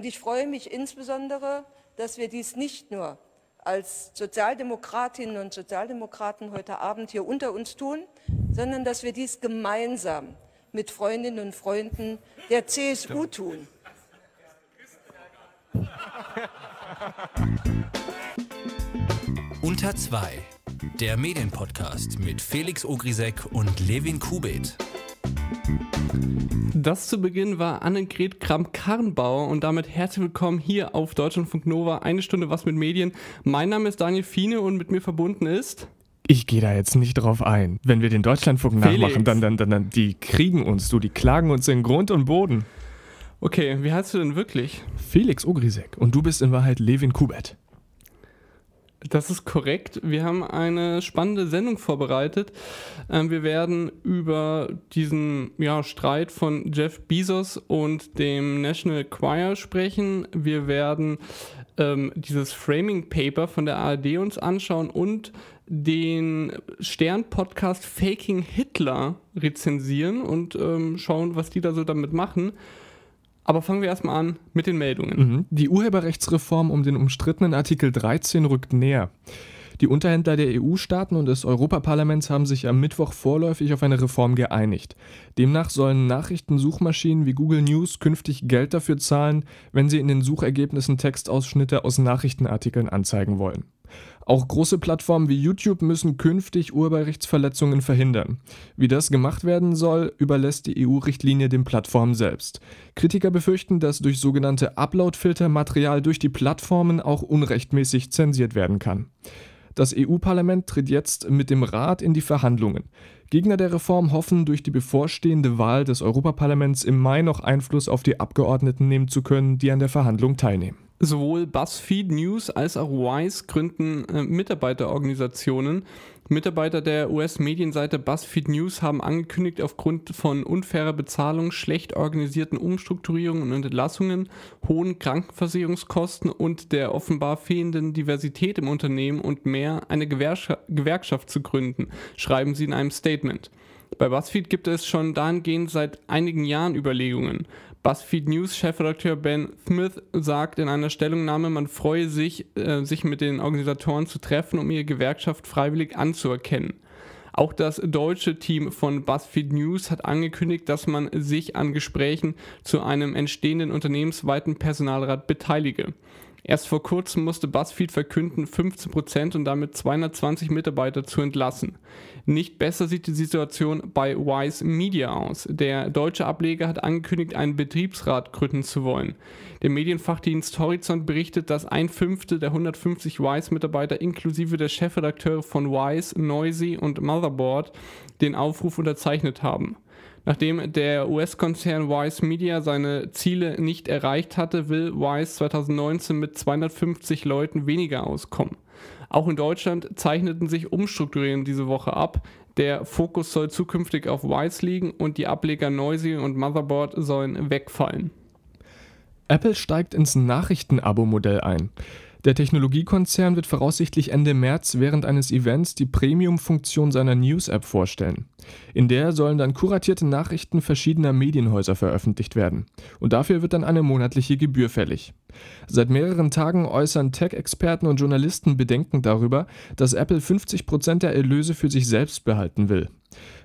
Und ich freue mich insbesondere, dass wir dies nicht nur als Sozialdemokratinnen und Sozialdemokraten heute Abend hier unter uns tun, sondern dass wir dies gemeinsam mit Freundinnen und Freunden der CSU tun. Unter 2, der Medienpodcast mit Felix Ogrisek und Levin Kubit. Das zu Beginn war Annegret Kramp-Karrenbauer und damit herzlich willkommen hier auf Deutschlandfunk Nova. Eine Stunde was mit Medien. Mein Name ist Daniel Fiene und mit mir verbunden ist. Ich gehe da jetzt nicht drauf ein. Wenn wir den Deutschlandfunk Felix. nachmachen, dann, dann, dann, dann, die kriegen uns, du, die klagen uns in Grund und Boden. Okay, wie heißt du denn wirklich? Felix Ogrisek und du bist in Wahrheit Levin Kubet. Das ist korrekt. Wir haben eine spannende Sendung vorbereitet. Ähm, wir werden über diesen ja, Streit von Jeff Bezos und dem National Choir sprechen. Wir werden ähm, dieses Framing Paper von der ARD uns anschauen und den Stern-Podcast Faking Hitler rezensieren und ähm, schauen, was die da so damit machen. Aber fangen wir erstmal an mit den Meldungen. Mhm. Die Urheberrechtsreform um den umstrittenen Artikel 13 rückt näher. Die Unterhändler der EU-Staaten und des Europaparlaments haben sich am Mittwoch vorläufig auf eine Reform geeinigt. Demnach sollen Nachrichtensuchmaschinen wie Google News künftig Geld dafür zahlen, wenn sie in den Suchergebnissen Textausschnitte aus Nachrichtenartikeln anzeigen wollen. Auch große Plattformen wie YouTube müssen künftig Urheberrechtsverletzungen verhindern. Wie das gemacht werden soll, überlässt die EU-Richtlinie den Plattformen selbst. Kritiker befürchten, dass durch sogenannte Upload-Filter Material durch die Plattformen auch unrechtmäßig zensiert werden kann. Das EU-Parlament tritt jetzt mit dem Rat in die Verhandlungen. Gegner der Reform hoffen, durch die bevorstehende Wahl des Europaparlaments im Mai noch Einfluss auf die Abgeordneten nehmen zu können, die an der Verhandlung teilnehmen. Sowohl BuzzFeed News als auch Wise gründen äh, Mitarbeiterorganisationen. Mitarbeiter der US-Medienseite BuzzFeed News haben angekündigt, aufgrund von unfairer Bezahlung, schlecht organisierten Umstrukturierungen und Entlassungen, hohen Krankenversicherungskosten und der offenbar fehlenden Diversität im Unternehmen und mehr eine Gewerkschaft, Gewerkschaft zu gründen, schreiben sie in einem Statement. Bei BuzzFeed gibt es schon dahingehend seit einigen Jahren Überlegungen. BuzzFeed News Chefredakteur Ben Smith sagt in einer Stellungnahme, man freue sich, äh, sich mit den Organisatoren zu treffen, um ihre Gewerkschaft freiwillig anzuerkennen. Auch das deutsche Team von BuzzFeed News hat angekündigt, dass man sich an Gesprächen zu einem entstehenden unternehmensweiten Personalrat beteilige. Erst vor kurzem musste BuzzFeed verkünden, 15% und damit 220 Mitarbeiter zu entlassen. Nicht besser sieht die Situation bei Wise Media aus. Der deutsche Ableger hat angekündigt, einen Betriebsrat gründen zu wollen. Der Medienfachdienst Horizont berichtet, dass ein Fünftel der 150 Wise-Mitarbeiter inklusive der Chefredakteure von Wise, Noisy und Motherboard den Aufruf unterzeichnet haben. Nachdem der US-Konzern Wise Media seine Ziele nicht erreicht hatte, will Wise 2019 mit 250 Leuten weniger auskommen. Auch in Deutschland zeichneten sich Umstrukturierungen diese Woche ab. Der Fokus soll zukünftig auf Wise liegen und die Ableger Noisy und Motherboard sollen wegfallen. Apple steigt ins Nachrichten-Abo-Modell ein. Der Technologiekonzern wird voraussichtlich Ende März während eines Events die Premium-Funktion seiner News-App vorstellen. In der sollen dann kuratierte Nachrichten verschiedener Medienhäuser veröffentlicht werden. Und dafür wird dann eine monatliche Gebühr fällig. Seit mehreren Tagen äußern Tech-Experten und Journalisten Bedenken darüber, dass Apple 50% der Erlöse für sich selbst behalten will.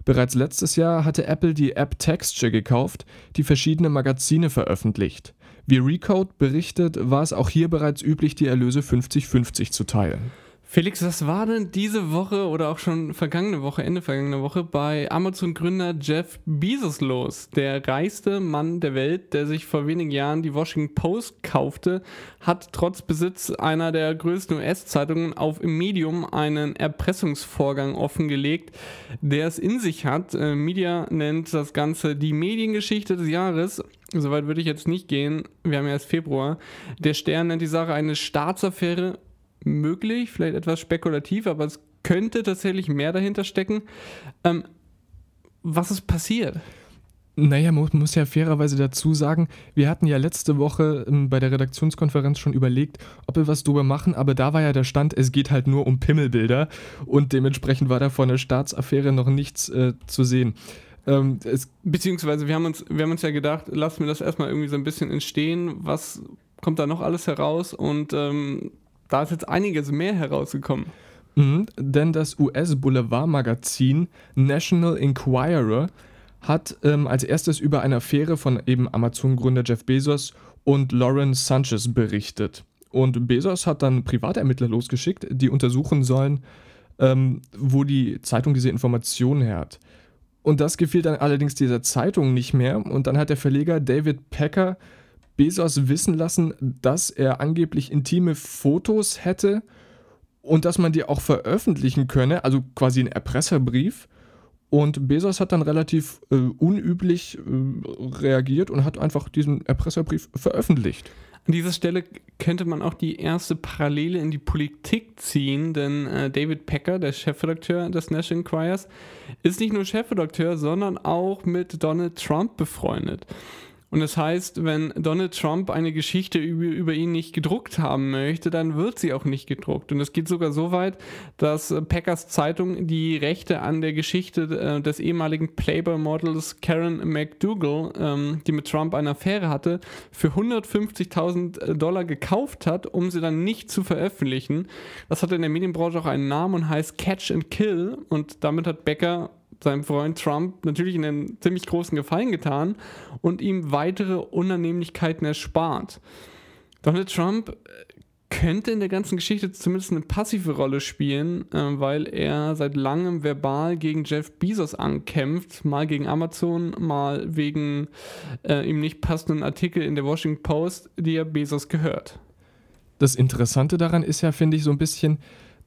Bereits letztes Jahr hatte Apple die App Texture gekauft, die verschiedene Magazine veröffentlicht. Wie Recode berichtet, war es auch hier bereits üblich, die Erlöse 50-50 zu teilen. Felix, was war denn diese Woche oder auch schon vergangene Woche, Ende vergangene Woche bei Amazon-Gründer Jeff Bezos los? Der reichste Mann der Welt, der sich vor wenigen Jahren die Washington Post kaufte, hat trotz Besitz einer der größten US-Zeitungen auf Medium einen Erpressungsvorgang offengelegt, der es in sich hat. Äh, Media nennt das Ganze die Mediengeschichte des Jahres. Soweit würde ich jetzt nicht gehen. Wir haben ja erst Februar. Der Stern nennt die Sache eine Staatsaffäre möglich, vielleicht etwas spekulativ, aber es könnte tatsächlich mehr dahinter stecken. Ähm, was ist passiert? Naja, man muss ja fairerweise dazu sagen, wir hatten ja letzte Woche ähm, bei der Redaktionskonferenz schon überlegt, ob wir was drüber machen, aber da war ja der Stand, es geht halt nur um Pimmelbilder und dementsprechend war da von der Staatsaffäre noch nichts äh, zu sehen. Ähm, Beziehungsweise wir haben, uns, wir haben uns ja gedacht, lass mir das erstmal irgendwie so ein bisschen entstehen, was kommt da noch alles heraus und ähm, da ist jetzt einiges mehr herausgekommen. Mhm, denn das US-Boulevardmagazin National Enquirer hat ähm, als erstes über eine Affäre von eben Amazon-Gründer Jeff Bezos und Lauren Sanchez berichtet. Und Bezos hat dann Privatermittler losgeschickt, die untersuchen sollen, ähm, wo die Zeitung diese Informationen her hat. Und das gefiel dann allerdings dieser Zeitung nicht mehr. Und dann hat der Verleger David Packer Bezos wissen lassen, dass er angeblich intime Fotos hätte und dass man die auch veröffentlichen könne, also quasi ein Erpresserbrief. Und Bezos hat dann relativ äh, unüblich äh, reagiert und hat einfach diesen Erpresserbrief veröffentlicht. An dieser Stelle könnte man auch die erste Parallele in die Politik ziehen, denn äh, David Pecker, der Chefredakteur des National Enquires, ist nicht nur Chefredakteur, sondern auch mit Donald Trump befreundet. Und das heißt, wenn Donald Trump eine Geschichte über, über ihn nicht gedruckt haben möchte, dann wird sie auch nicht gedruckt. Und es geht sogar so weit, dass Packers Zeitung die Rechte an der Geschichte äh, des ehemaligen Playboy-Models Karen McDougall, ähm, die mit Trump eine Affäre hatte, für 150.000 Dollar gekauft hat, um sie dann nicht zu veröffentlichen. Das hat in der Medienbranche auch einen Namen und heißt Catch and Kill. Und damit hat Becker seinem Freund Trump natürlich einen ziemlich großen Gefallen getan und ihm weitere Unannehmlichkeiten erspart. Donald Trump äh, könnte in der ganzen Geschichte zumindest eine passive Rolle spielen, äh, weil er seit langem verbal gegen Jeff Bezos ankämpft, mal gegen Amazon, mal wegen äh, ihm nicht passenden Artikel in der Washington Post, die er Bezos gehört. Das Interessante daran ist ja, finde ich, so ein bisschen,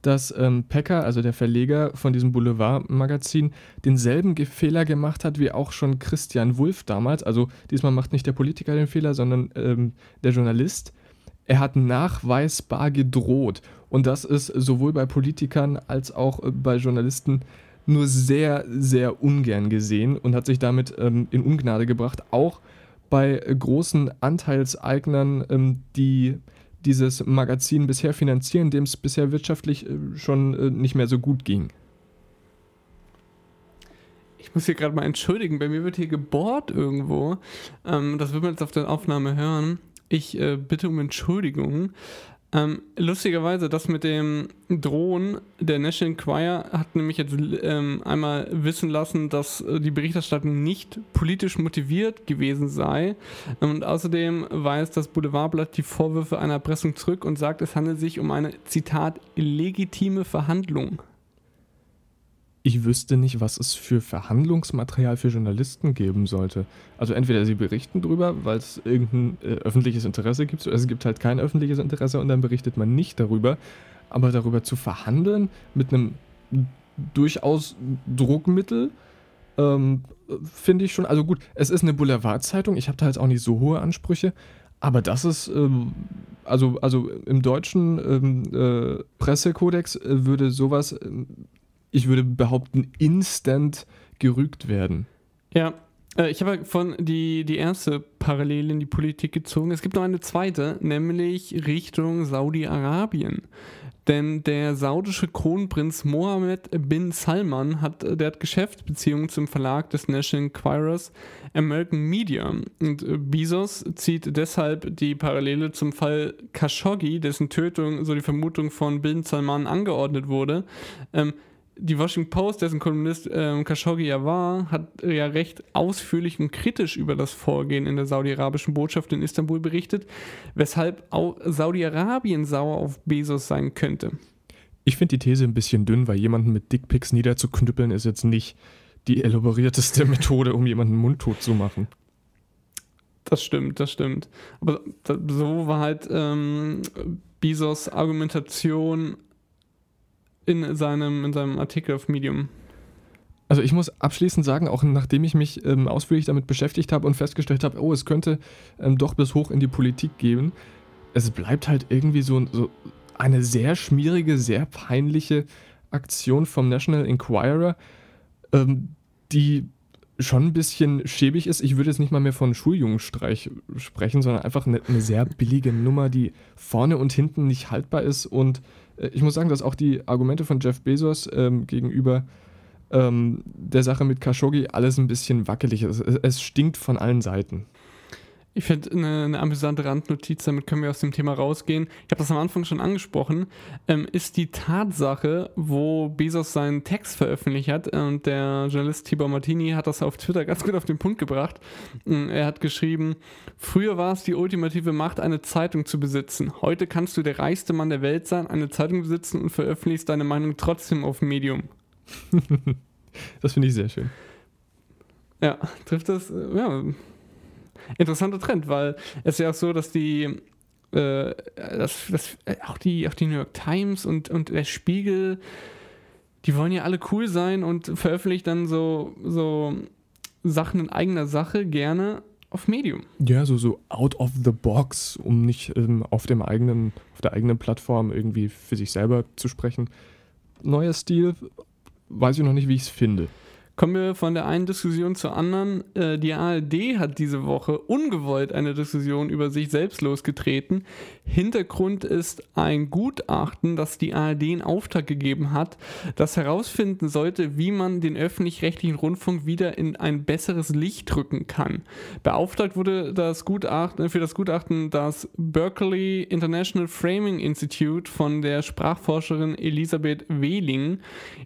dass ähm, Pecker, also der Verleger von diesem Boulevard-Magazin, denselben Fehler gemacht hat wie auch schon Christian Wulff damals. Also diesmal macht nicht der Politiker den Fehler, sondern ähm, der Journalist. Er hat nachweisbar gedroht. Und das ist sowohl bei Politikern als auch äh, bei Journalisten nur sehr, sehr ungern gesehen und hat sich damit ähm, in Ungnade gebracht. Auch bei äh, großen Anteilseignern, ähm, die dieses Magazin bisher finanzieren, dem es bisher wirtschaftlich äh, schon äh, nicht mehr so gut ging. Ich muss hier gerade mal entschuldigen, bei mir wird hier gebohrt irgendwo. Ähm, das wird man jetzt auf der Aufnahme hören. Ich äh, bitte um Entschuldigung. Ähm, lustigerweise, das mit dem Drohnen, der National Enquirer hat nämlich jetzt ähm, einmal wissen lassen, dass äh, die Berichterstattung nicht politisch motiviert gewesen sei. Und außerdem weist das Boulevardblatt die Vorwürfe einer Erpressung zurück und sagt, es handelt sich um eine, Zitat, legitime Verhandlung ich wüsste nicht, was es für Verhandlungsmaterial für Journalisten geben sollte. Also entweder sie berichten drüber, weil es irgendein äh, öffentliches Interesse gibt, oder es gibt halt kein öffentliches Interesse und dann berichtet man nicht darüber. Aber darüber zu verhandeln mit einem durchaus Druckmittel, ähm, finde ich schon, also gut, es ist eine Boulevardzeitung, ich habe da jetzt auch nicht so hohe Ansprüche, aber das ist, ähm, also, also im deutschen ähm, äh, Pressekodex äh, würde sowas ähm, ich würde behaupten, instant gerügt werden. Ja, äh, ich habe von die, die erste Parallele in die Politik gezogen. Es gibt noch eine zweite, nämlich Richtung Saudi-Arabien. Denn der saudische Kronprinz Mohammed bin Salman hat, der hat Geschäftsbeziehungen zum Verlag des National Enquirers American Media. Und äh, Bezos zieht deshalb die Parallele zum Fall Khashoggi, dessen Tötung, so die Vermutung von bin Salman angeordnet wurde. Ähm, die Washington Post, dessen Kolumnist ähm, Khashoggi ja war, hat ja recht ausführlich und kritisch über das Vorgehen in der saudi-arabischen Botschaft in Istanbul berichtet, weshalb auch Saudi-Arabien sauer auf Bezos sein könnte. Ich finde die These ein bisschen dünn, weil jemanden mit Dickpics niederzuknüppeln ist jetzt nicht die elaborierteste Methode, um jemanden mundtot zu machen. Das stimmt, das stimmt. Aber so war halt ähm, Bezos Argumentation in seinem, in seinem Artikel auf Medium. Also ich muss abschließend sagen, auch nachdem ich mich ähm, ausführlich damit beschäftigt habe und festgestellt habe, oh, es könnte ähm, doch bis hoch in die Politik gehen, es bleibt halt irgendwie so, so eine sehr schmierige, sehr peinliche Aktion vom National Enquirer, ähm, die schon ein bisschen schäbig ist. Ich würde jetzt nicht mal mehr von Schuljungenstreich sprechen, sondern einfach eine, eine sehr billige Nummer, die vorne und hinten nicht haltbar ist und ich muss sagen, dass auch die Argumente von Jeff Bezos ähm, gegenüber ähm, der Sache mit Khashoggi alles ein bisschen wackelig. Es, es stinkt von allen Seiten. Ich finde eine, eine, amüsante Randnotiz, damit können wir aus dem Thema rausgehen. Ich habe das am Anfang schon angesprochen, ähm, ist die Tatsache, wo Bezos seinen Text veröffentlicht hat und der Journalist Tibor Martini hat das auf Twitter ganz gut auf den Punkt gebracht. Ähm, er hat geschrieben, früher war es die ultimative Macht, eine Zeitung zu besitzen. Heute kannst du der reichste Mann der Welt sein, eine Zeitung besitzen und veröffentlichst deine Meinung trotzdem auf Medium. das finde ich sehr schön. Ja, trifft das, äh, ja, interessanter Trend, weil es ist ja auch so, dass die, äh, das, das, äh, auch, die auch die New York Times und, und der Spiegel, die wollen ja alle cool sein und veröffentlichen dann so, so Sachen in eigener Sache gerne auf Medium. Ja, so, so out of the box, um nicht ähm, auf dem eigenen, auf der eigenen Plattform irgendwie für sich selber zu sprechen. Neuer Stil, weiß ich noch nicht, wie ich es finde. Kommen wir von der einen Diskussion zur anderen. Äh, die ARD hat diese Woche ungewollt eine Diskussion über sich selbst losgetreten. Hintergrund ist ein Gutachten, das die ARD in Auftrag gegeben hat, das herausfinden sollte, wie man den öffentlich-rechtlichen Rundfunk wieder in ein besseres Licht rücken kann. Beauftragt wurde das Gutachten, für das Gutachten das Berkeley International Framing Institute von der Sprachforscherin Elisabeth Wehling.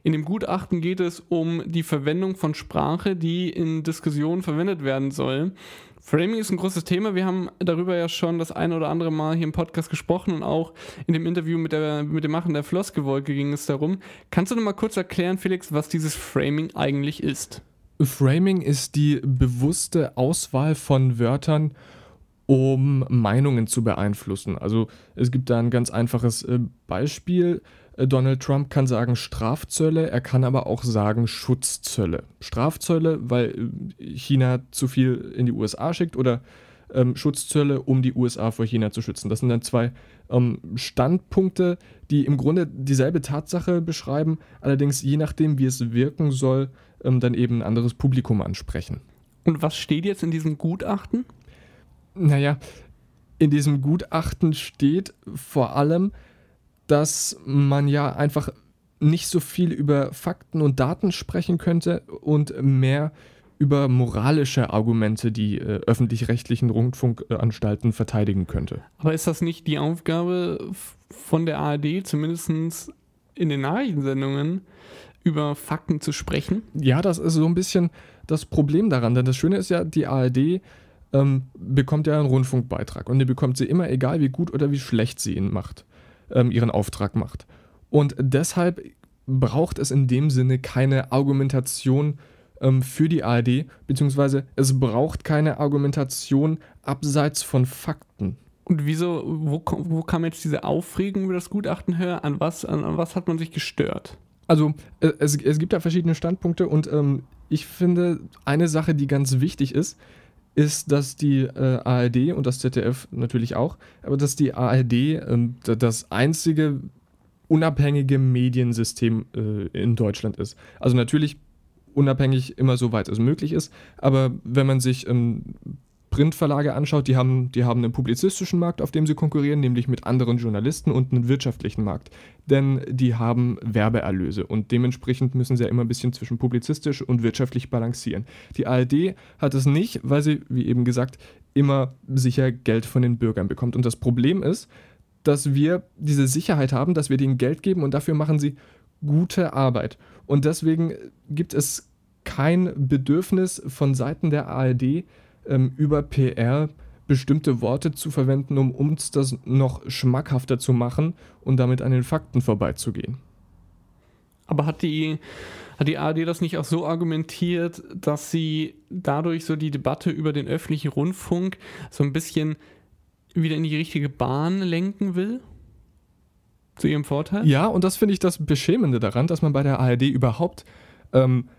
In dem Gutachten geht es um die Verwendung Verwendung von Sprache, die in Diskussionen verwendet werden soll. Framing ist ein großes Thema. Wir haben darüber ja schon das ein oder andere Mal hier im Podcast gesprochen und auch in dem Interview mit, der, mit dem Machen der Floskelwolke ging es darum. Kannst du noch mal kurz erklären, Felix, was dieses Framing eigentlich ist? Framing ist die bewusste Auswahl von Wörtern, um Meinungen zu beeinflussen. Also es gibt da ein ganz einfaches äh, Beispiel. Äh, Donald Trump kann sagen Strafzölle, er kann aber auch sagen Schutzzölle. Strafzölle, weil äh, China zu viel in die USA schickt oder ähm, Schutzzölle, um die USA vor China zu schützen. Das sind dann zwei ähm, Standpunkte, die im Grunde dieselbe Tatsache beschreiben, allerdings je nachdem, wie es wirken soll, ähm, dann eben ein anderes Publikum ansprechen. Und was steht jetzt in diesem Gutachten? Naja, in diesem Gutachten steht vor allem, dass man ja einfach nicht so viel über Fakten und Daten sprechen könnte und mehr über moralische Argumente die äh, öffentlich-rechtlichen Rundfunkanstalten verteidigen könnte. Aber ist das nicht die Aufgabe von der ARD, zumindest in den Nachrichtensendungen, über Fakten zu sprechen? Ja, das ist so ein bisschen das Problem daran, denn das Schöne ist ja, die ARD ähm, bekommt ja einen Rundfunkbeitrag und den bekommt sie immer, egal wie gut oder wie schlecht sie ihn macht ähm, ihren Auftrag macht. Und deshalb braucht es in dem Sinne keine Argumentation ähm, für die ARD, beziehungsweise es braucht keine Argumentation abseits von Fakten. Und wieso, wo, wo kam jetzt diese Aufregung über das Gutachten her? An was, an, an was hat man sich gestört? Also äh, es, es gibt da verschiedene Standpunkte und ähm, ich finde, eine Sache, die ganz wichtig ist, ist, dass die äh, ARD und das ZDF natürlich auch, aber dass die ARD äh, das einzige unabhängige Mediensystem äh, in Deutschland ist. Also natürlich unabhängig immer so weit es möglich ist, aber wenn man sich ähm, Printverlage anschaut, die haben, die haben einen publizistischen Markt, auf dem sie konkurrieren, nämlich mit anderen Journalisten und einen wirtschaftlichen Markt. Denn die haben Werbeerlöse und dementsprechend müssen sie ja immer ein bisschen zwischen publizistisch und wirtschaftlich balancieren. Die ARD hat es nicht, weil sie, wie eben gesagt, immer sicher Geld von den Bürgern bekommt. Und das Problem ist, dass wir diese Sicherheit haben, dass wir denen Geld geben und dafür machen sie gute Arbeit. Und deswegen gibt es kein Bedürfnis von Seiten der ARD, ähm, über PR bestimmte Worte zu verwenden, um uns das noch schmackhafter zu machen und damit an den Fakten vorbeizugehen. Aber hat die, hat die ARD das nicht auch so argumentiert, dass sie dadurch so die Debatte über den öffentlichen Rundfunk so ein bisschen wieder in die richtige Bahn lenken will? Zu ihrem Vorteil? Ja, und das finde ich das Beschämende daran, dass man bei der ARD überhaupt ähm,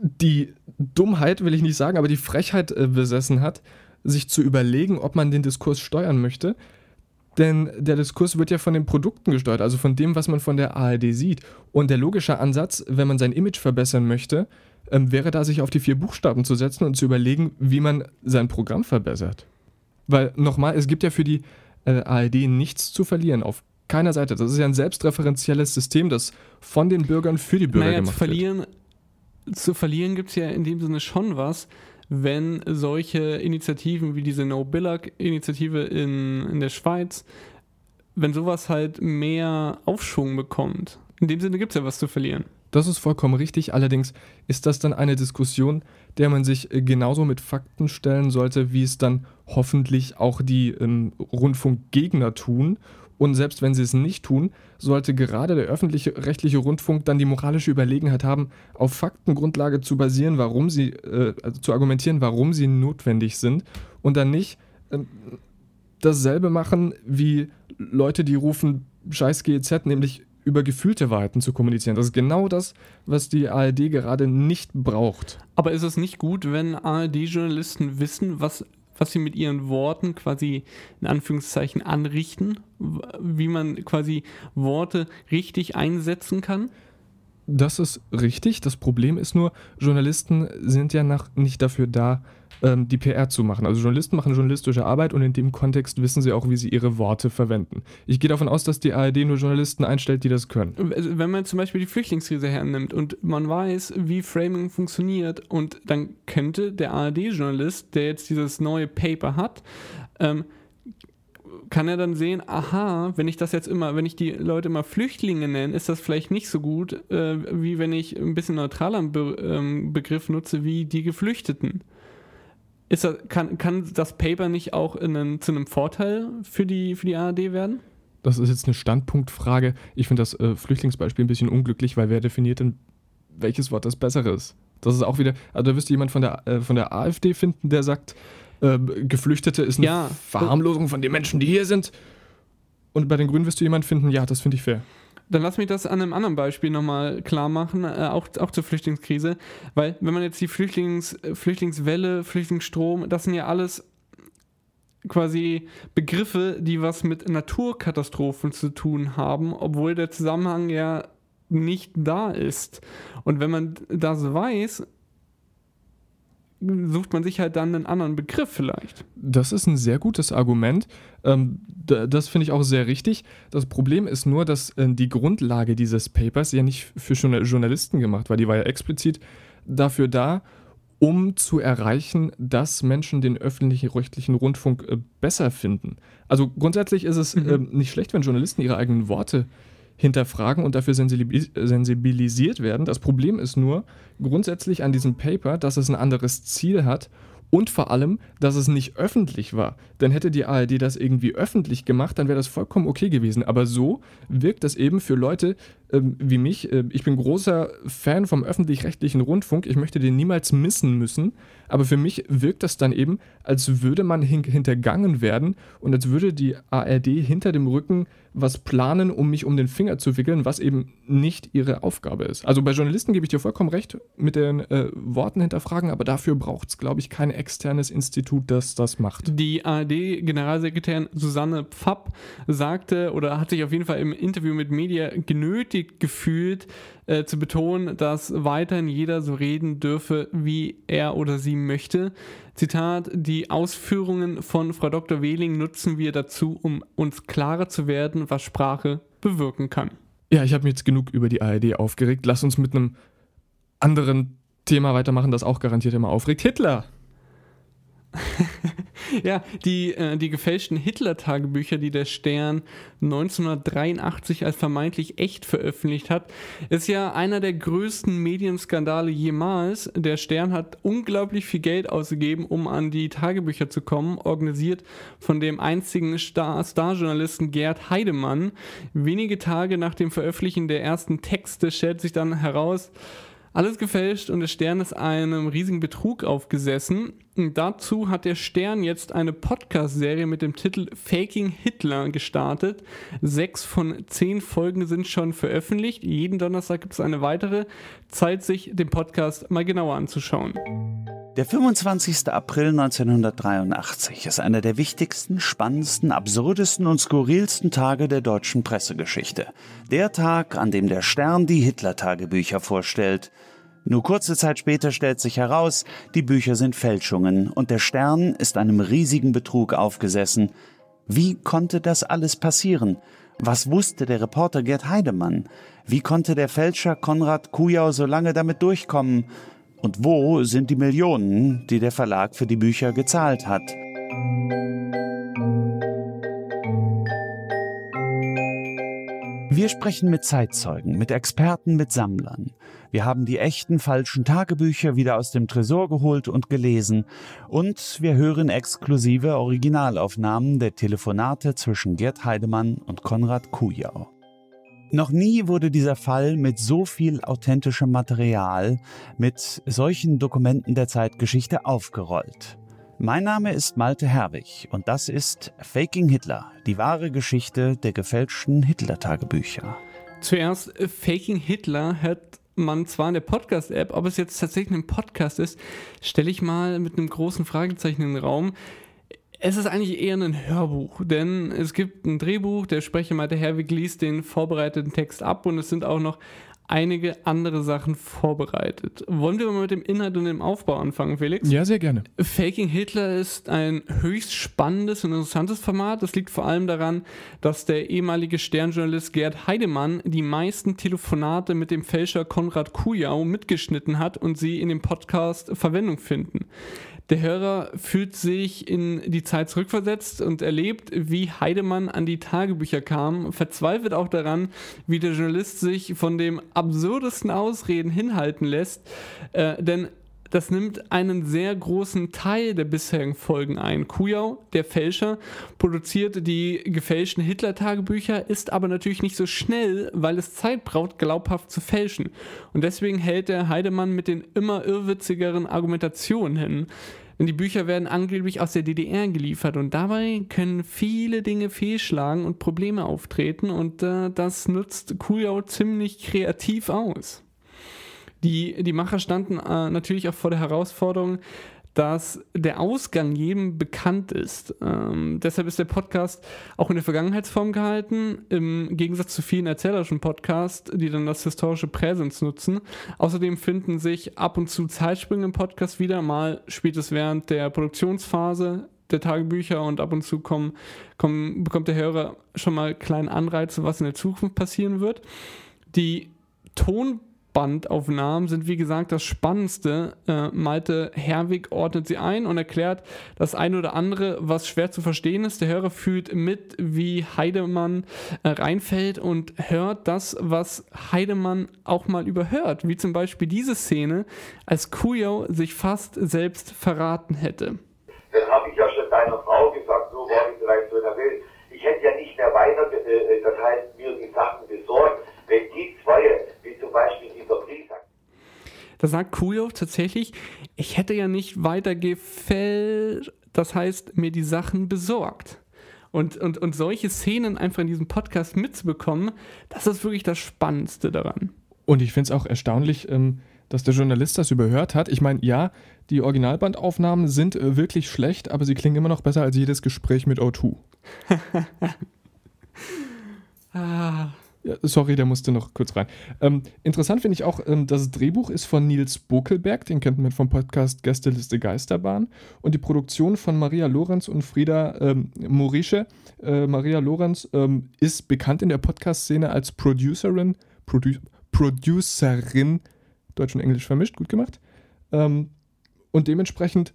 die Dummheit, will ich nicht sagen, aber die Frechheit äh, besessen hat, sich zu überlegen, ob man den Diskurs steuern möchte. Denn der Diskurs wird ja von den Produkten gesteuert, also von dem, was man von der ARD sieht. Und der logische Ansatz, wenn man sein Image verbessern möchte, ähm, wäre da, sich auf die vier Buchstaben zu setzen und zu überlegen, wie man sein Programm verbessert. Weil nochmal, es gibt ja für die äh, ARD nichts zu verlieren auf keiner Seite. Das ist ja ein selbstreferenzielles System, das von den Bürgern für die Bürger naja, gemacht zu verlieren, wird. Zu verlieren gibt es ja in dem Sinne schon was, wenn solche Initiativen wie diese No-Billag-Initiative in, in der Schweiz, wenn sowas halt mehr Aufschwung bekommt. In dem Sinne gibt es ja was zu verlieren. Das ist vollkommen richtig. Allerdings ist das dann eine Diskussion, der man sich genauso mit Fakten stellen sollte, wie es dann hoffentlich auch die ähm, Rundfunkgegner tun. Und selbst wenn sie es nicht tun, sollte gerade der öffentliche rechtliche Rundfunk dann die moralische Überlegenheit haben, auf Faktengrundlage zu basieren, warum sie, äh, also zu argumentieren, warum sie notwendig sind und dann nicht äh, dasselbe machen wie Leute, die rufen Scheiß GEZ, nämlich über gefühlte Wahrheiten zu kommunizieren. Das ist genau das, was die ARD gerade nicht braucht. Aber ist es nicht gut, wenn ARD-Journalisten wissen, was, was sie mit ihren Worten quasi in Anführungszeichen anrichten? Wie man quasi Worte richtig einsetzen kann? Das ist richtig. Das Problem ist nur, Journalisten sind ja nach, nicht dafür da, ähm, die PR zu machen. Also Journalisten machen journalistische Arbeit und in dem Kontext wissen sie auch, wie sie ihre Worte verwenden. Ich gehe davon aus, dass die ARD nur Journalisten einstellt, die das können. Also wenn man zum Beispiel die Flüchtlingskrise hernimmt und man weiß, wie Framing funktioniert und dann könnte der ARD-Journalist, der jetzt dieses neue Paper hat, ähm, kann er dann sehen, aha, wenn ich das jetzt immer, wenn ich die Leute immer Flüchtlinge nenne, ist das vielleicht nicht so gut, äh, wie wenn ich ein bisschen neutraler Be ähm, Begriff nutze, wie die Geflüchteten. Ist das, kann, kann das Paper nicht auch einen, zu einem Vorteil für die, für die ARD werden? Das ist jetzt eine Standpunktfrage. Ich finde das äh, Flüchtlingsbeispiel ein bisschen unglücklich, weil wer definiert denn, welches Wort das bessere ist? Das ist auch wieder, also da wirst du jemand von der, äh, von der AfD finden, der sagt, äh, Geflüchtete ist eine ja, Verharmlosung von den Menschen, die hier sind. Und bei den Grünen wirst du jemand finden, ja, das finde ich fair. Dann lass mich das an einem anderen Beispiel nochmal klar machen, äh, auch, auch zur Flüchtlingskrise. Weil, wenn man jetzt die Flüchtlings, äh, Flüchtlingswelle, Flüchtlingsstrom, das sind ja alles quasi Begriffe, die was mit Naturkatastrophen zu tun haben, obwohl der Zusammenhang ja nicht da ist. Und wenn man das weiß, sucht man sich halt dann einen anderen Begriff vielleicht. Das ist ein sehr gutes Argument. Ähm, das finde ich auch sehr richtig. Das Problem ist nur, dass äh, die Grundlage dieses Papers ja nicht für Journalisten gemacht war. Die war ja explizit dafür da, um zu erreichen, dass Menschen den öffentlichen rechtlichen Rundfunk äh, besser finden. Also grundsätzlich ist es mhm. äh, nicht schlecht, wenn Journalisten ihre eigenen Worte hinterfragen und dafür sensibilisiert werden. Das Problem ist nur grundsätzlich an diesem Paper, dass es ein anderes Ziel hat und vor allem, dass es nicht öffentlich war. Denn hätte die ARD das irgendwie öffentlich gemacht, dann wäre das vollkommen okay gewesen. Aber so wirkt das eben für Leute ähm, wie mich. Äh, ich bin großer Fan vom öffentlich-rechtlichen Rundfunk. Ich möchte den niemals missen müssen. Aber für mich wirkt das dann eben, als würde man hin hintergangen werden und als würde die ARD hinter dem Rücken was planen, um mich um den Finger zu wickeln, was eben nicht ihre Aufgabe ist. Also bei Journalisten gebe ich dir vollkommen recht mit den äh, Worten hinterfragen, aber dafür braucht es, glaube ich, kein externes Institut, das das macht. Die ARD-Generalsekretärin Susanne Pfapp sagte oder hat sich auf jeden Fall im Interview mit Media genötigt gefühlt, äh, zu betonen, dass weiterhin jeder so reden dürfe, wie er oder sie möchte. Zitat, die Ausführungen von Frau Dr. Wehling nutzen wir dazu, um uns klarer zu werden, was Sprache bewirken kann. Ja, ich habe mir jetzt genug über die ARD aufgeregt. Lass uns mit einem anderen Thema weitermachen, das auch garantiert immer aufregt. Hitler. ja, die, äh, die gefälschten Hitler-Tagebücher, die der Stern 1983 als vermeintlich echt veröffentlicht hat, ist ja einer der größten Medienskandale jemals. Der Stern hat unglaublich viel Geld ausgegeben, um an die Tagebücher zu kommen, organisiert von dem einzigen Star Starjournalisten Gerd Heidemann. Wenige Tage nach dem Veröffentlichen der ersten Texte stellt sich dann heraus, alles gefälscht und der Stern ist einem riesigen Betrug aufgesessen. Und dazu hat der Stern jetzt eine Podcast-Serie mit dem Titel Faking Hitler gestartet. Sechs von zehn Folgen sind schon veröffentlicht. Jeden Donnerstag gibt es eine weitere. Zeit, sich den Podcast mal genauer anzuschauen. Der 25. April 1983 ist einer der wichtigsten, spannendsten, absurdesten und skurrilsten Tage der deutschen Pressegeschichte. Der Tag, an dem der Stern die Hitler-Tagebücher vorstellt. Nur kurze Zeit später stellt sich heraus, die Bücher sind Fälschungen und der Stern ist einem riesigen Betrug aufgesessen. Wie konnte das alles passieren? Was wusste der Reporter Gerd Heidemann? Wie konnte der Fälscher Konrad Kujau so lange damit durchkommen? Und wo sind die Millionen, die der Verlag für die Bücher gezahlt hat? Wir sprechen mit Zeitzeugen, mit Experten, mit Sammlern. Wir haben die echten falschen Tagebücher wieder aus dem Tresor geholt und gelesen. Und wir hören exklusive Originalaufnahmen der Telefonate zwischen Gerd Heidemann und Konrad Kujau. Noch nie wurde dieser Fall mit so viel authentischem Material, mit solchen Dokumenten der Zeitgeschichte aufgerollt. Mein Name ist Malte Herwig und das ist Faking Hitler, die wahre Geschichte der gefälschten Hitler-Tagebücher. Zuerst, äh, Faking Hitler hört man zwar in der Podcast-App, ob es jetzt tatsächlich ein Podcast ist, stelle ich mal mit einem großen Fragezeichen in den Raum. Es ist eigentlich eher ein Hörbuch, denn es gibt ein Drehbuch, der Sprecher Malte Herwig liest den vorbereiteten Text ab und es sind auch noch einige andere Sachen vorbereitet. Wollen wir mal mit dem Inhalt und dem Aufbau anfangen, Felix? Ja, sehr gerne. Faking Hitler ist ein höchst spannendes und interessantes Format. Das liegt vor allem daran, dass der ehemalige Sternjournalist Gerd Heidemann die meisten Telefonate mit dem Fälscher Konrad Kujau mitgeschnitten hat und sie in dem Podcast Verwendung finden. Der Hörer fühlt sich in die Zeit zurückversetzt und erlebt, wie Heidemann an die Tagebücher kam, verzweifelt auch daran, wie der Journalist sich von dem absurdesten Ausreden hinhalten lässt, äh, denn das nimmt einen sehr großen Teil der bisherigen Folgen ein. Kujau, der Fälscher, produziert die gefälschten Hitler-Tagebücher, ist aber natürlich nicht so schnell, weil es Zeit braucht, glaubhaft zu fälschen. Und deswegen hält der Heidemann mit den immer irrwitzigeren Argumentationen hin. Denn die Bücher werden angeblich aus der DDR geliefert und dabei können viele Dinge fehlschlagen und Probleme auftreten und äh, das nutzt Kujau ziemlich kreativ aus. Die, die Macher standen äh, natürlich auch vor der Herausforderung, dass der Ausgang jedem bekannt ist. Ähm, deshalb ist der Podcast auch in der Vergangenheitsform gehalten, im Gegensatz zu vielen erzählerischen Podcasts, die dann das historische Präsens nutzen. Außerdem finden sich ab und zu Zeitsprünge im Podcast wieder. Mal spielt es während der Produktionsphase der Tagebücher und ab und zu kommen, kommen, bekommt der Hörer schon mal kleine Anreize, was in der Zukunft passieren wird. Die Ton Bandaufnahmen sind wie gesagt das Spannendste. Äh, Malte Herwig ordnet sie ein und erklärt das eine oder andere, was schwer zu verstehen ist. Der Hörer fühlt mit, wie Heidemann äh, reinfällt und hört das, was Heidemann auch mal überhört. Wie zum Beispiel diese Szene, als Kujo sich fast selbst verraten hätte. Dann habe ich ja schon deiner Frau gesagt, so war ich vielleicht so in der Welt. Ich hätte ja nicht mehr weiter, äh, das heißt, mir die Sachen besorgt, wenn die zwei, wie zum Beispiel dieser Briefsack. Da sagt Kujo tatsächlich, ich hätte ja nicht weiter gefällt, das heißt, mir die Sachen besorgt. Und, und, und solche Szenen einfach in diesem Podcast mitzubekommen, das ist wirklich das Spannendste daran. Und ich finde es auch erstaunlich, ähm, dass der Journalist das überhört hat. Ich meine, ja, die Originalbandaufnahmen sind äh, wirklich schlecht, aber sie klingen immer noch besser als jedes Gespräch mit O2. ah. Sorry, der musste noch kurz rein. Ähm, interessant finde ich auch, ähm, das Drehbuch ist von Nils Bokelberg, den kennt man vom Podcast Gästeliste Geisterbahn. Und die Produktion von Maria Lorenz und Frieda ähm, Morische. Äh, Maria Lorenz ähm, ist bekannt in der Podcast-Szene als Producerin, Produ Producerin, Deutsch und Englisch vermischt, gut gemacht. Ähm, und dementsprechend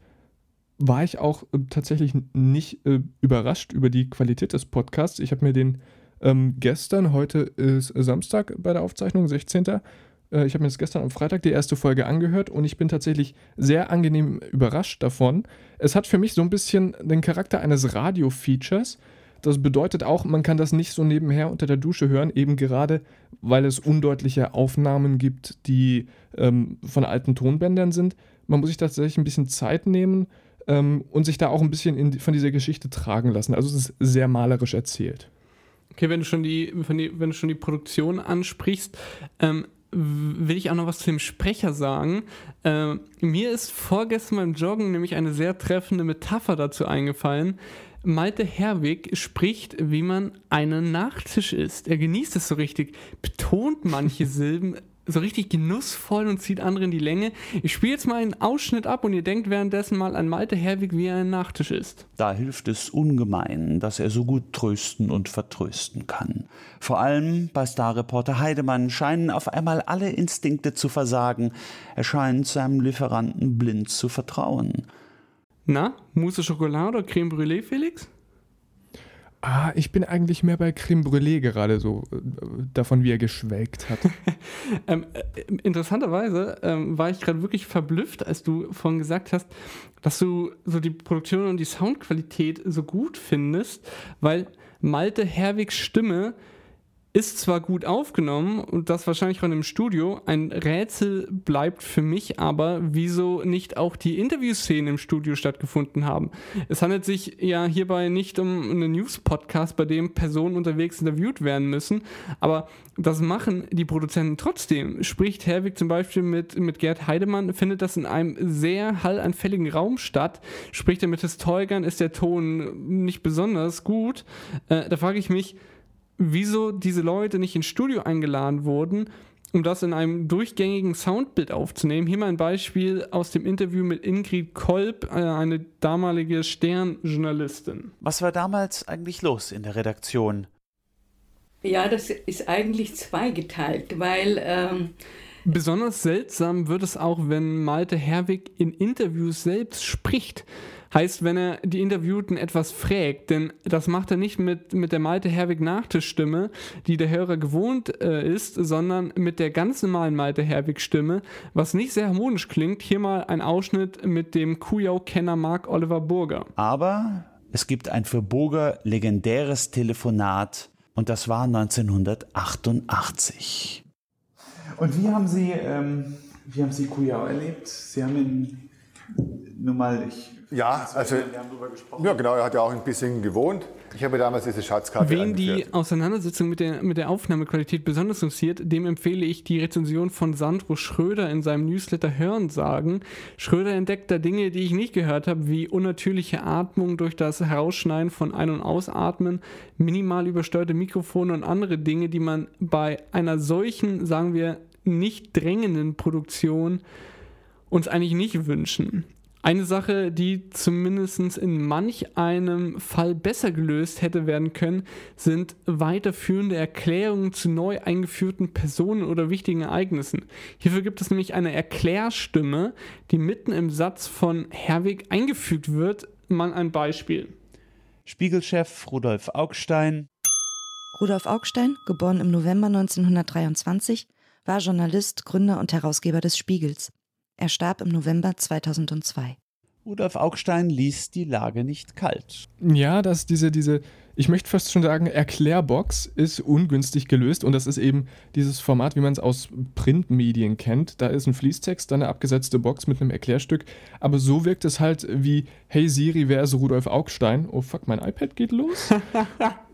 war ich auch äh, tatsächlich nicht äh, überrascht über die Qualität des Podcasts. Ich habe mir den ähm, gestern, heute ist Samstag bei der Aufzeichnung, 16. Äh, ich habe mir das gestern am Freitag die erste Folge angehört und ich bin tatsächlich sehr angenehm überrascht davon. Es hat für mich so ein bisschen den Charakter eines Radio-Features. Das bedeutet auch, man kann das nicht so nebenher unter der Dusche hören, eben gerade weil es undeutliche Aufnahmen gibt, die ähm, von alten Tonbändern sind. Man muss sich tatsächlich ein bisschen Zeit nehmen ähm, und sich da auch ein bisschen in, von dieser Geschichte tragen lassen. Also es ist sehr malerisch erzählt. Okay, wenn du schon die, wenn, du schon die Produktion ansprichst, ähm, will ich auch noch was zu dem Sprecher sagen. Ähm, mir ist vorgestern beim Joggen nämlich eine sehr treffende Metapher dazu eingefallen. Malte Herwig spricht, wie man einen Nachtisch isst. Er genießt es so richtig, betont manche Silben so richtig genussvoll und zieht andere in die Länge. Ich spiele jetzt mal einen Ausschnitt ab und ihr denkt währenddessen mal an Malte Herwig, wie er ein Nachtisch ist. Da hilft es ungemein, dass er so gut trösten und vertrösten kann. Vor allem bei Starreporter Heidemann scheinen auf einmal alle Instinkte zu versagen. Er scheint seinem Lieferanten blind zu vertrauen. Na, Mousse Schokolade oder Creme Brûlée, Felix? Ah, ich bin eigentlich mehr bei Creme Brûlée gerade so, äh, davon wie er geschwelgt hat. ähm, äh, interessanterweise ähm, war ich gerade wirklich verblüfft, als du vorhin gesagt hast, dass du so die Produktion und die Soundqualität so gut findest, weil Malte Herwigs Stimme ist zwar gut aufgenommen und das wahrscheinlich von dem Studio. Ein Rätsel bleibt für mich aber, wieso nicht auch die Interviewszenen im Studio stattgefunden haben. Es handelt sich ja hierbei nicht um einen News-Podcast, bei dem Personen unterwegs interviewt werden müssen, aber das machen die Produzenten trotzdem. Spricht Herwig zum Beispiel mit, mit Gerd Heidemann, findet das in einem sehr hallanfälligen Raum statt. Spricht er mit Historikern, ist der Ton nicht besonders gut. Äh, da frage ich mich, wieso diese Leute nicht ins Studio eingeladen wurden, um das in einem durchgängigen Soundbild aufzunehmen. Hier mal ein Beispiel aus dem Interview mit Ingrid Kolb, äh, eine damalige Sternjournalistin. Was war damals eigentlich los in der Redaktion? Ja, das ist eigentlich zweigeteilt, weil ähm, Besonders seltsam wird es auch, wenn Malte Herwig in Interviews selbst spricht. Heißt, wenn er die Interviewten etwas fragt, denn das macht er nicht mit, mit der Malte Herwig Nachtischstimme, die der Hörer gewohnt äh, ist, sondern mit der ganz normalen Malte Herwig Stimme, was nicht sehr harmonisch klingt. Hier mal ein Ausschnitt mit dem Kujau-Kenner Mark Oliver Burger. Aber es gibt ein für Burger legendäres Telefonat und das war 1988. Und wie haben Sie, ähm, wie haben Sie Kujau erlebt? Sie haben ihn nun mal, ich ja, also, ja, genau, er hat ja auch ein bisschen gewohnt. Ich habe damals diese Schatzkarte Wen die Auseinandersetzung mit der, mit der Aufnahmequalität besonders interessiert, dem empfehle ich die Rezension von Sandro Schröder in seinem Newsletter Hören sagen. Schröder entdeckt da Dinge, die ich nicht gehört habe, wie unnatürliche Atmung durch das Herausschneiden von Ein- und Ausatmen, minimal übersteuerte Mikrofone und andere Dinge, die man bei einer solchen, sagen wir, nicht drängenden Produktion uns eigentlich nicht wünschen. Eine Sache, die zumindest in manch einem Fall besser gelöst hätte werden können, sind weiterführende Erklärungen zu neu eingeführten Personen oder wichtigen Ereignissen. Hierfür gibt es nämlich eine Erklärstimme, die mitten im Satz von Herwig eingefügt wird. Mal ein Beispiel. Spiegelchef Rudolf Augstein. Rudolf Augstein, geboren im November 1923, war Journalist, Gründer und Herausgeber des Spiegels. Er starb im November 2002. Rudolf Augstein ließ die Lage nicht kalt. Ja, dass diese, diese, ich möchte fast schon sagen, Erklärbox ist ungünstig gelöst und das ist eben dieses Format, wie man es aus Printmedien kennt. Da ist ein Fließtext, dann eine abgesetzte Box mit einem Erklärstück, aber so wirkt es halt wie, hey Siri, wer ist Rudolf Augstein? Oh fuck, mein iPad geht los.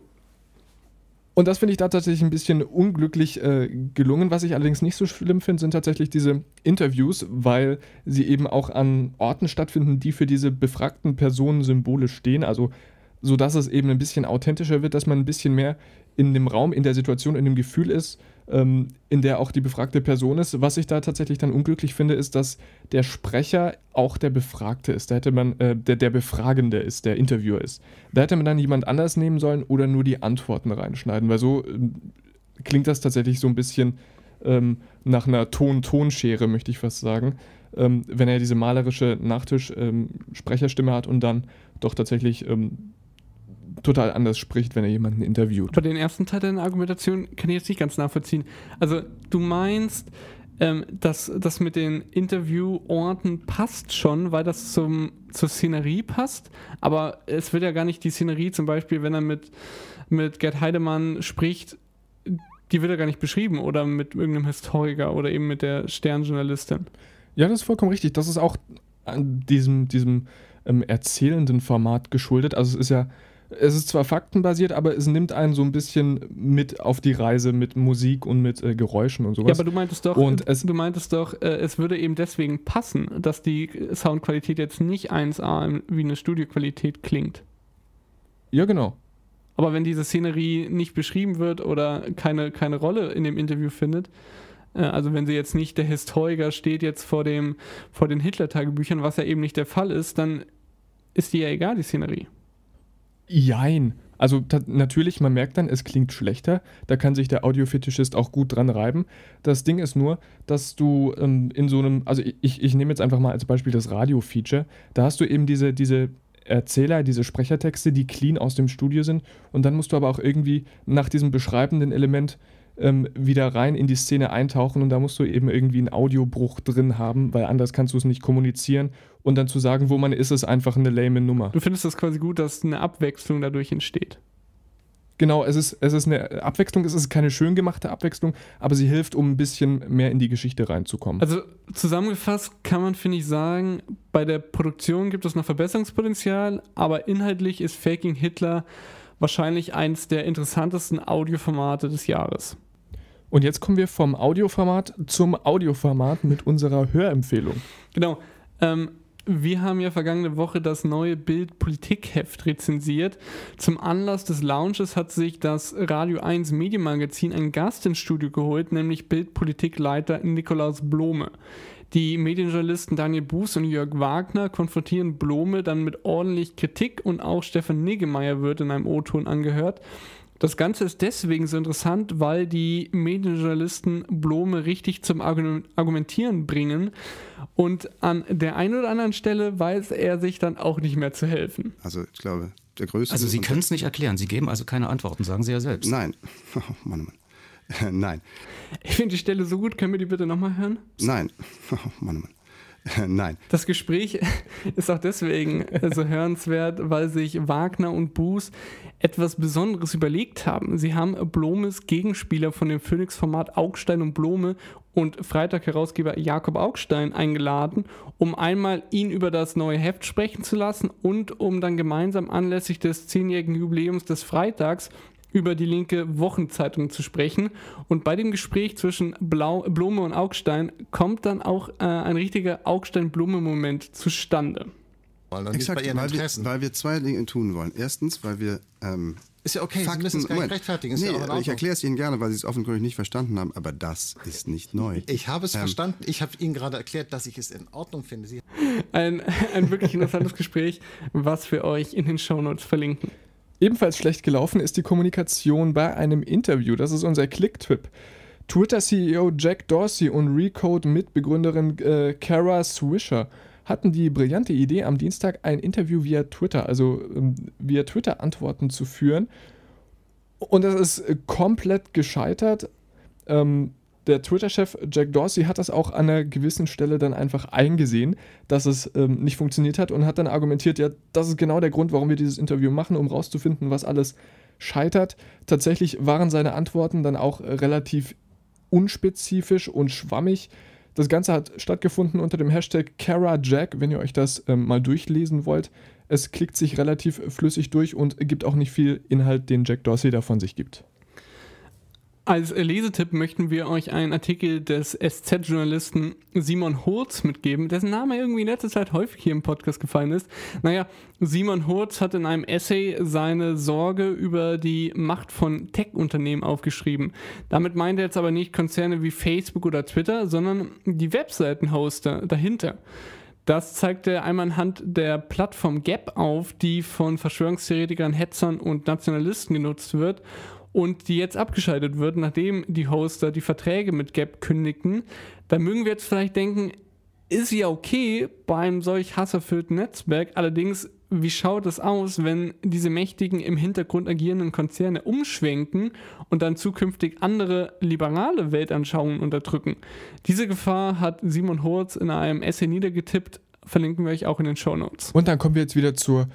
Und das finde ich da tatsächlich ein bisschen unglücklich äh, gelungen. Was ich allerdings nicht so schlimm finde, sind tatsächlich diese Interviews, weil sie eben auch an Orten stattfinden, die für diese befragten Personen symbolisch stehen. Also so dass es eben ein bisschen authentischer wird, dass man ein bisschen mehr in dem Raum, in der Situation, in dem Gefühl ist, ähm, in der auch die befragte Person ist. Was ich da tatsächlich dann unglücklich finde, ist, dass der Sprecher auch der Befragte ist. Da hätte man, äh, der, der Befragende ist, der Interviewer ist. Da hätte man dann jemand anders nehmen sollen oder nur die Antworten reinschneiden, weil so äh, klingt das tatsächlich so ein bisschen ähm, nach einer Ton-Tonschere, möchte ich fast sagen. Ähm, wenn er diese malerische Nachtisch-Sprecherstimme ähm, hat und dann doch tatsächlich ähm, total anders spricht, wenn er jemanden interviewt. Bei den ersten Teil deiner Argumentation kann ich jetzt nicht ganz nachvollziehen. Also du meinst, ähm, dass das mit den Intervieworten passt schon, weil das zum, zur Szenerie passt, aber es wird ja gar nicht die Szenerie, zum Beispiel, wenn er mit, mit Gerd Heidemann spricht, die wird ja gar nicht beschrieben oder mit irgendeinem Historiker oder eben mit der Sternjournalistin. Ja, das ist vollkommen richtig. Das ist auch an diesem, diesem ähm, erzählenden Format geschuldet. Also es ist ja es ist zwar faktenbasiert, aber es nimmt einen so ein bisschen mit auf die Reise mit Musik und mit äh, Geräuschen und sowas. Ja, aber du meintest doch, und es, du meintest doch, äh, es würde eben deswegen passen, dass die Soundqualität jetzt nicht 1A wie eine Studioqualität klingt. Ja, genau. Aber wenn diese Szenerie nicht beschrieben wird oder keine, keine Rolle in dem Interview findet, Äh, also wenn sie jetzt nicht, der Historiker steht jetzt vor, dem, vor den Hitler-Tagebüchern, was ja eben nicht der Fall ist, dann ist die ja egal, die Szenerie. Jein. Also natürlich, man merkt dann, es klingt schlechter. Da kann sich der Audiofetischist auch gut dran reiben. Das Ding ist nur, dass du ähm, in so einem, also ich, ich nehme jetzt einfach mal als Beispiel das Radio-Feature. Da hast du eben diese, diese Erzähler, diese Sprechertexte, die clean aus dem Studio sind. Und dann musst du aber auch irgendwie nach diesem beschreibenden Element ähm, wieder rein in die Szene eintauchen und da musst du eben irgendwie einen Audiobruch drin haben, weil anders kannst du es nicht kommunizieren und dann zu sagen, wo man ist, ist einfach eine lame Nummer. Du findest das quasi gut, dass eine Abwechslung dadurch entsteht. Genau, es ist, es ist eine Abwechslung, es ist keine schön gemachte Abwechslung, aber sie hilft, um ein bisschen mehr in die Geschichte reinzukommen. Also zusammengefasst kann man, finde ich, sagen, bei der Produktion gibt es noch Verbesserungspotenzial, aber inhaltlich ist Faking Hitler wahrscheinlich eins der interessantesten Audioformate des Jahres. Und jetzt kommen wir vom Audioformat zum Audioformat mit unserer Hörempfehlung. Genau. Ähm, wir haben ja vergangene Woche das neue Bild-Politik-Heft rezensiert. Zum Anlass des Launches hat sich das Radio 1 Medienmagazin einen Gast ins Studio geholt, nämlich Bild-Politik-Leiter Nikolaus Blome. Die Medienjournalisten Daniel Buß und Jörg Wagner konfrontieren Blome dann mit ordentlich Kritik und auch Stefan Niggemeier wird in einem O-Ton angehört. Das Ganze ist deswegen so interessant, weil die Medienjournalisten Blome richtig zum Argumentieren bringen und an der einen oder anderen Stelle weiß er sich dann auch nicht mehr zu helfen. Also ich glaube, der größte... Also Sie können es nicht erklären, Sie geben also keine Antworten, sagen Sie ja selbst. Nein, oh, Mann, Mann. Nein. Ich finde die Stelle so gut, können wir die bitte nochmal hören? Nein, oh, Mann, Mann. Nein. Das Gespräch ist auch deswegen so hörenswert, weil sich Wagner und Buß etwas Besonderes überlegt haben. Sie haben Blomes Gegenspieler von dem Phoenix-Format Augstein und Blome und Freitag-Herausgeber Jakob Augstein eingeladen, um einmal ihn über das neue Heft sprechen zu lassen und um dann gemeinsam anlässlich des zehnjährigen Jubiläums des Freitags über die linke Wochenzeitung zu sprechen. Und bei dem Gespräch zwischen Blau, Blume und Augstein kommt dann auch äh, ein richtiger Augstein-Blume-Moment zustande. Exakt, weil wir, weil wir zwei Dinge tun wollen. Erstens, weil wir ähm, ist ja okay, Fakten, Sie müssen es gar nicht rechtfertigen. Ist nee, ja ich erkläre es Ihnen gerne, weil Sie es offenkundig nicht verstanden haben, aber das ist nicht neu. Ich habe es ähm, verstanden. Ich habe Ihnen gerade erklärt, dass ich es in Ordnung finde. Sie ein, ein wirklich interessantes Gespräch, was wir euch in den Shownotes verlinken. Ebenfalls schlecht gelaufen ist die Kommunikation bei einem Interview. Das ist unser Click-Tipp. Twitter-CEO Jack Dorsey und Recode-Mitbegründerin äh, Kara Swisher hatten die brillante Idee, am Dienstag ein Interview via Twitter, also ähm, via Twitter-Antworten zu führen. Und das ist äh, komplett gescheitert. Ähm, der Twitter-Chef Jack Dorsey hat das auch an einer gewissen Stelle dann einfach eingesehen, dass es ähm, nicht funktioniert hat und hat dann argumentiert, ja, das ist genau der Grund, warum wir dieses Interview machen, um rauszufinden, was alles scheitert. Tatsächlich waren seine Antworten dann auch relativ unspezifisch und schwammig. Das Ganze hat stattgefunden unter dem Hashtag CaraJack, wenn ihr euch das ähm, mal durchlesen wollt. Es klickt sich relativ flüssig durch und gibt auch nicht viel Inhalt, den Jack Dorsey davon sich gibt. Als Lesetipp möchten wir euch einen Artikel des SZ-Journalisten Simon Hurz mitgeben, dessen Name irgendwie in letzter Zeit häufig hier im Podcast gefallen ist. Naja, Simon Hurz hat in einem Essay seine Sorge über die Macht von Tech-Unternehmen aufgeschrieben. Damit meint er jetzt aber nicht Konzerne wie Facebook oder Twitter, sondern die Webseitenhoster dahinter. Das zeigt er einmal anhand der Plattform Gap auf, die von Verschwörungstheoretikern, Hetzern und Nationalisten genutzt wird und die jetzt abgeschaltet wird, nachdem die Hoster die Verträge mit Gap kündigten, dann mögen wir jetzt vielleicht denken, ist ja okay beim solch hasserfüllten Netzwerk. Allerdings, wie schaut es aus, wenn diese mächtigen im Hintergrund agierenden Konzerne umschwenken und dann zukünftig andere liberale Weltanschauungen unterdrücken? Diese Gefahr hat Simon Horz in einem Essay niedergetippt. Verlinken wir euch auch in den Show Notes. Und dann kommen wir jetzt wieder zur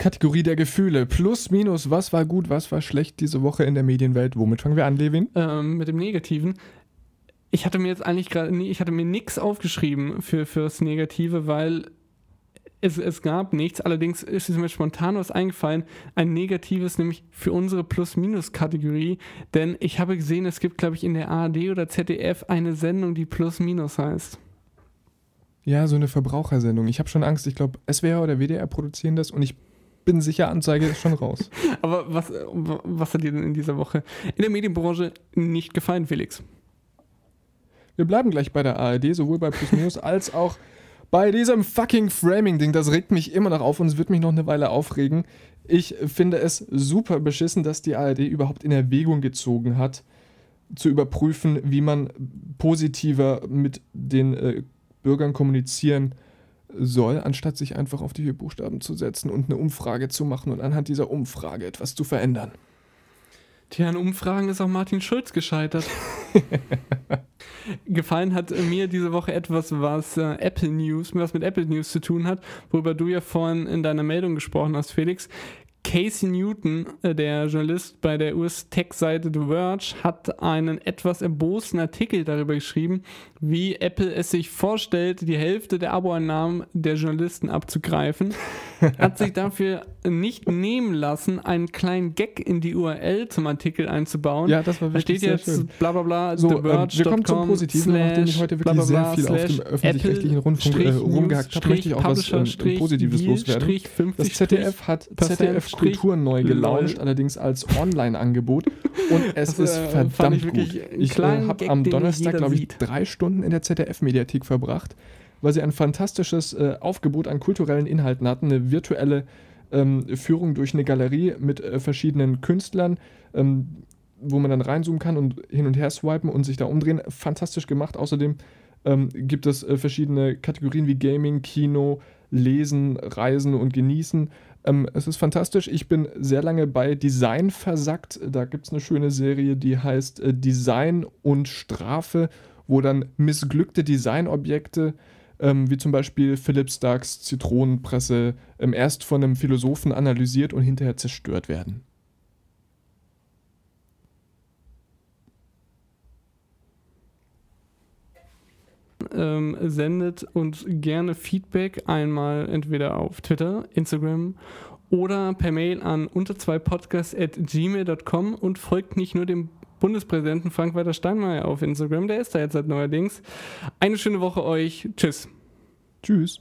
Kategorie der Gefühle. Plus, minus, was war gut, was war schlecht diese Woche in der Medienwelt? Womit fangen wir an, Levin? Ähm, mit dem Negativen. Ich hatte mir jetzt eigentlich gerade, ich hatte mir nichts aufgeschrieben für fürs Negative, weil es, es gab nichts. Allerdings ist mir spontan was eingefallen, ein negatives, nämlich für unsere Plus-Minus-Kategorie. Denn ich habe gesehen, es gibt, glaube ich, in der ARD oder ZDF eine Sendung, die Plus-Minus heißt. Ja, so eine Verbrauchersendung. Ich habe schon Angst. Ich glaube, SWR oder WDR produzieren das und ich bin sicher, Anzeige ist schon raus. Aber was, was hat dir denn in dieser Woche in der Medienbranche nicht gefallen, Felix? Wir bleiben gleich bei der ARD, sowohl bei Plus Minus als auch bei diesem fucking Framing-Ding. Das regt mich immer noch auf und es wird mich noch eine Weile aufregen. Ich finde es super beschissen, dass die ARD überhaupt in Erwägung gezogen hat, zu überprüfen, wie man positiver mit den äh, Bürgern kommunizieren soll, anstatt sich einfach auf die vier Buchstaben zu setzen und eine Umfrage zu machen und anhand dieser Umfrage etwas zu verändern. Tja, an Umfragen ist auch Martin Schulz gescheitert. Gefallen hat mir diese Woche etwas, was äh, Apple News, was mit Apple News zu tun hat, worüber du ja vorhin in deiner Meldung gesprochen hast, Felix. Casey Newton, äh, der Journalist bei der US-Tech-Seite The Verge, hat einen etwas erbosten Artikel darüber geschrieben, wie Apple es sich vorstellt, die Hälfte der Abo-Einnahmen der Journalisten abzugreifen. hat sich dafür nicht nehmen lassen, einen kleinen Gag in die URL zum Artikel einzubauen. Ja, das war wirklich Da steht jetzt schön. bla bla bla, So, The ähm, Verge wir kommen zum Positiven, nachdem ich heute wirklich sehr viel auf dem öffentlich-rechtlichen Rundfunk äh, rumgehackt habe, möchte ich auch was ähm, Positives loswerden. Das ZDF hat ZDF Kultur neu gelauncht, allerdings als Online-Angebot und es Das, ist äh, verdammt ich gut. Ich äh, habe am Donnerstag, glaube ich, drei Stunden in der ZDF-Mediathek verbracht, weil sie ein fantastisches äh, Aufgebot an kulturellen Inhalten hatten, eine virtuelle ähm, Führung durch eine Galerie mit äh, verschiedenen Künstlern, ähm, wo man dann reinzoomen kann und hin und her swipen und sich da umdrehen. Fantastisch gemacht. Außerdem ähm, gibt es äh, verschiedene Kategorien wie Gaming, Kino, Lesen, Reisen und Genießen. Ähm, es ist fantastisch. Ich bin sehr lange bei Design versackt. Da gibt es eine schöne Serie, die heißt äh, Design und Strafe, wo dann missglückte Designobjekte ähm, wie zum Beispiel Philipp Starks Zitronenpresse, ähm, erst von einem Philosophen analysiert und hinterher zerstört werden. Ähm, sendet uns gerne Feedback einmal entweder auf Twitter, Instagram oder per Mail an unter zwei podcast@gmail.com und folgt nicht nur dem Bundespräsidenten Frank-Walter Steinmeier auf Instagram, der ist da jetzt seit neuerdings. Eine schöne Woche euch. Tschüss. Tschüss.